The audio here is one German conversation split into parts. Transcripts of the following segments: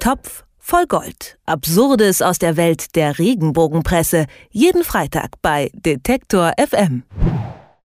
Topf voll Gold. Absurdes aus der Welt der Regenbogenpresse. Jeden Freitag bei Detektor FM.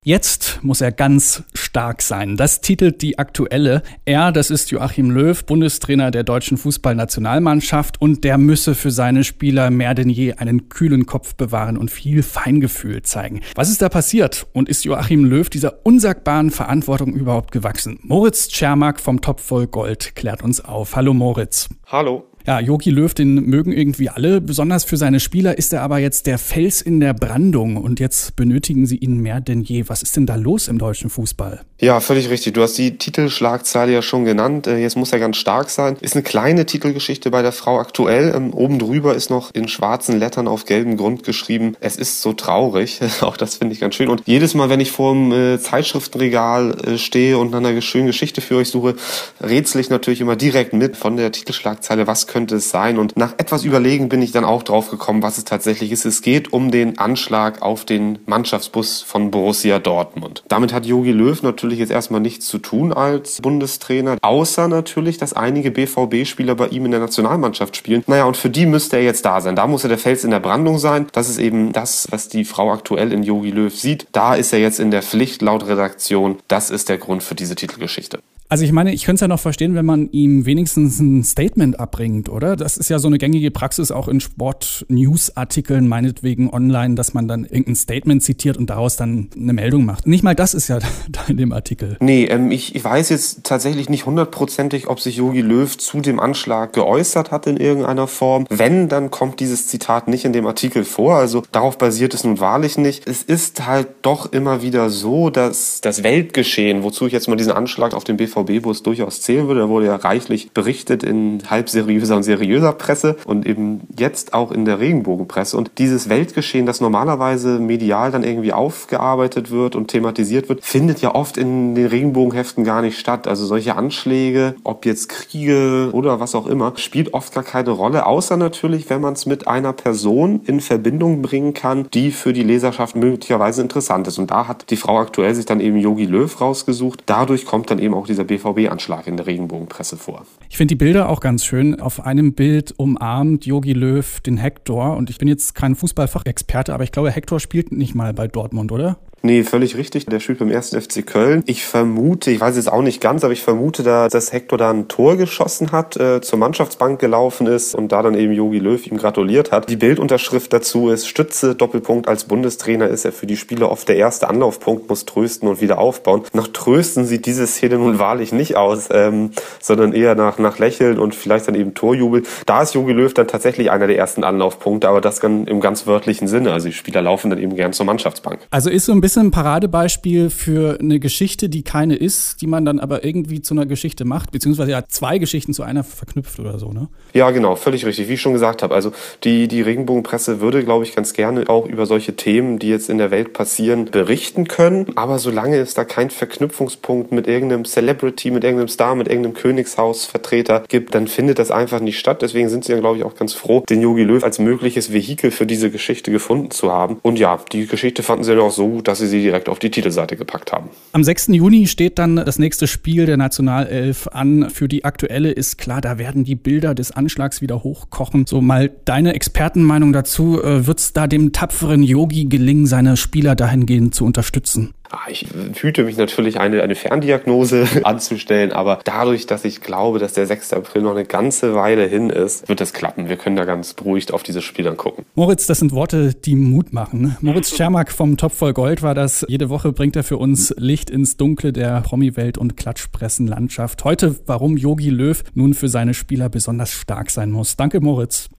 Jetzt muss er ganz stark sein. Das titelt die aktuelle. Er, das ist Joachim Löw, Bundestrainer der deutschen Fußballnationalmannschaft und der müsse für seine Spieler mehr denn je einen kühlen Kopf bewahren und viel Feingefühl zeigen. Was ist da passiert und ist Joachim Löw dieser unsagbaren Verantwortung überhaupt gewachsen? Moritz Tschermak vom Topf voll Gold klärt uns auf. Hallo Moritz. Hallo. Ja, Jogi Löw, den mögen irgendwie alle. Besonders für seine Spieler ist er aber jetzt der Fels in der Brandung und jetzt benötigen sie ihn mehr denn je. Was ist denn da los im deutschen Fußball? Ja, völlig richtig. Du hast die Titelschlagzeile ja schon genannt. Äh, jetzt muss er ganz stark sein. Ist eine kleine Titelgeschichte bei der Frau aktuell. Ähm, oben drüber ist noch in schwarzen Lettern auf gelbem Grund geschrieben, es ist so traurig. Auch das finde ich ganz schön. Und jedes Mal, wenn ich vor dem äh, Zeitschriftenregal äh, stehe und nach einer schönen Geschichte für euch suche, rätsel ich natürlich immer direkt mit von der Titelschlagzeile, was könnte es sein? Und nach etwas Überlegen bin ich dann auch drauf gekommen, was es tatsächlich ist. Es geht um den Anschlag auf den Mannschaftsbus von Borussia Dortmund. Damit hat Jogi Löw natürlich jetzt erstmal nichts zu tun als Bundestrainer, außer natürlich, dass einige BVB-Spieler bei ihm in der Nationalmannschaft spielen. Naja, und für die müsste er jetzt da sein. Da muss er der Fels in der Brandung sein. Das ist eben das, was die Frau aktuell in Jogi Löw sieht. Da ist er jetzt in der Pflicht laut Redaktion. Das ist der Grund für diese Titelgeschichte. Also ich meine, ich könnte es ja noch verstehen, wenn man ihm wenigstens ein Statement abbringt, oder? Das ist ja so eine gängige Praxis auch in Sport-News-Artikeln, meinetwegen online, dass man dann irgendein Statement zitiert und daraus dann eine Meldung macht. Nicht mal das ist ja da in dem Artikel. Nee, ähm, ich, ich weiß jetzt tatsächlich nicht hundertprozentig, ob sich Jogi Löw zu dem Anschlag geäußert hat in irgendeiner Form. Wenn, dann kommt dieses Zitat nicht in dem Artikel vor. Also darauf basiert es nun wahrlich nicht. Es ist halt doch immer wieder so, dass das Weltgeschehen, wozu ich jetzt mal diesen Anschlag auf den BV BVB-Bus durchaus zählen würde. Da wurde ja reichlich berichtet in halb seriöser und seriöser Presse und eben jetzt auch in der Regenbogenpresse. Und dieses Weltgeschehen, das normalerweise medial dann irgendwie aufgearbeitet wird und thematisiert wird, findet ja oft in den Regenbogenheften gar nicht statt. Also solche Anschläge, ob jetzt Kriege oder was auch immer, spielt oft gar keine Rolle, außer natürlich, wenn man es mit einer Person in Verbindung bringen kann, die für die Leserschaft möglicherweise interessant ist. Und da hat die Frau aktuell sich dann eben Yogi Löw rausgesucht. Dadurch kommt dann eben auch dieser BVB-Anschlag in der Regenbogenpresse vor. Ich finde die Bilder auch ganz schön. Auf einem Bild umarmt Yogi Löw den Hector. Und ich bin jetzt kein Fußballfachexperte, aber ich glaube, Hector spielt nicht mal bei Dortmund, oder? Nee, völlig richtig. Der spielt beim ersten FC Köln. Ich vermute, ich weiß es auch nicht ganz, aber ich vermute, da, dass Hector da ein Tor geschossen hat, äh, zur Mannschaftsbank gelaufen ist und da dann eben Jogi Löw ihm gratuliert hat. Die Bildunterschrift dazu ist Stütze, Doppelpunkt. Als Bundestrainer ist er für die Spieler oft der erste Anlaufpunkt, muss trösten und wieder aufbauen. Nach Trösten sieht diese Szene nun wahrlich nicht aus, ähm, sondern eher nach, nach Lächeln und vielleicht dann eben Torjubel. Da ist Jogi Löw dann tatsächlich einer der ersten Anlaufpunkte, aber das dann im ganz wörtlichen Sinne. Also die Spieler laufen dann eben gern zur Mannschaftsbank. Also ist so ein bisschen ist ein Paradebeispiel für eine Geschichte, die keine ist, die man dann aber irgendwie zu einer Geschichte macht, beziehungsweise ja zwei Geschichten zu einer verknüpft oder so, ne? Ja, genau, völlig richtig. Wie ich schon gesagt habe, also die, die Regenbogenpresse würde, glaube ich, ganz gerne auch über solche Themen, die jetzt in der Welt passieren, berichten können. Aber solange es da keinen Verknüpfungspunkt mit irgendeinem Celebrity, mit irgendeinem Star, mit irgendeinem Königshausvertreter gibt, dann findet das einfach nicht statt. Deswegen sind sie dann, glaube ich, auch ganz froh, den Yogi Löw als mögliches Vehikel für diese Geschichte gefunden zu haben. Und ja, die Geschichte fanden sie dann auch so gut, dass sie sie direkt auf die Titelseite gepackt haben. Am 6. Juni steht dann das nächste Spiel der Nationalelf an. Für die aktuelle ist klar, da werden die Bilder des Anschlags wieder hochkochen. So mal deine Expertenmeinung dazu. Äh, Wird es da dem tapferen Yogi gelingen, seine Spieler dahingehend zu unterstützen? Ah, ich hüte mich natürlich, eine, eine Ferndiagnose anzustellen, aber dadurch, dass ich glaube, dass der 6. April noch eine ganze Weile hin ist, wird das klappen. Wir können da ganz beruhigt auf dieses Spiel dann gucken. Moritz, das sind Worte, die Mut machen. Moritz Schermack vom Top voll Gold war das. Jede Woche bringt er für uns Licht ins Dunkle der Promi-Welt und Klatschpressenlandschaft. Heute, warum Yogi Löw nun für seine Spieler besonders stark sein muss. Danke, Moritz.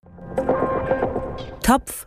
Topf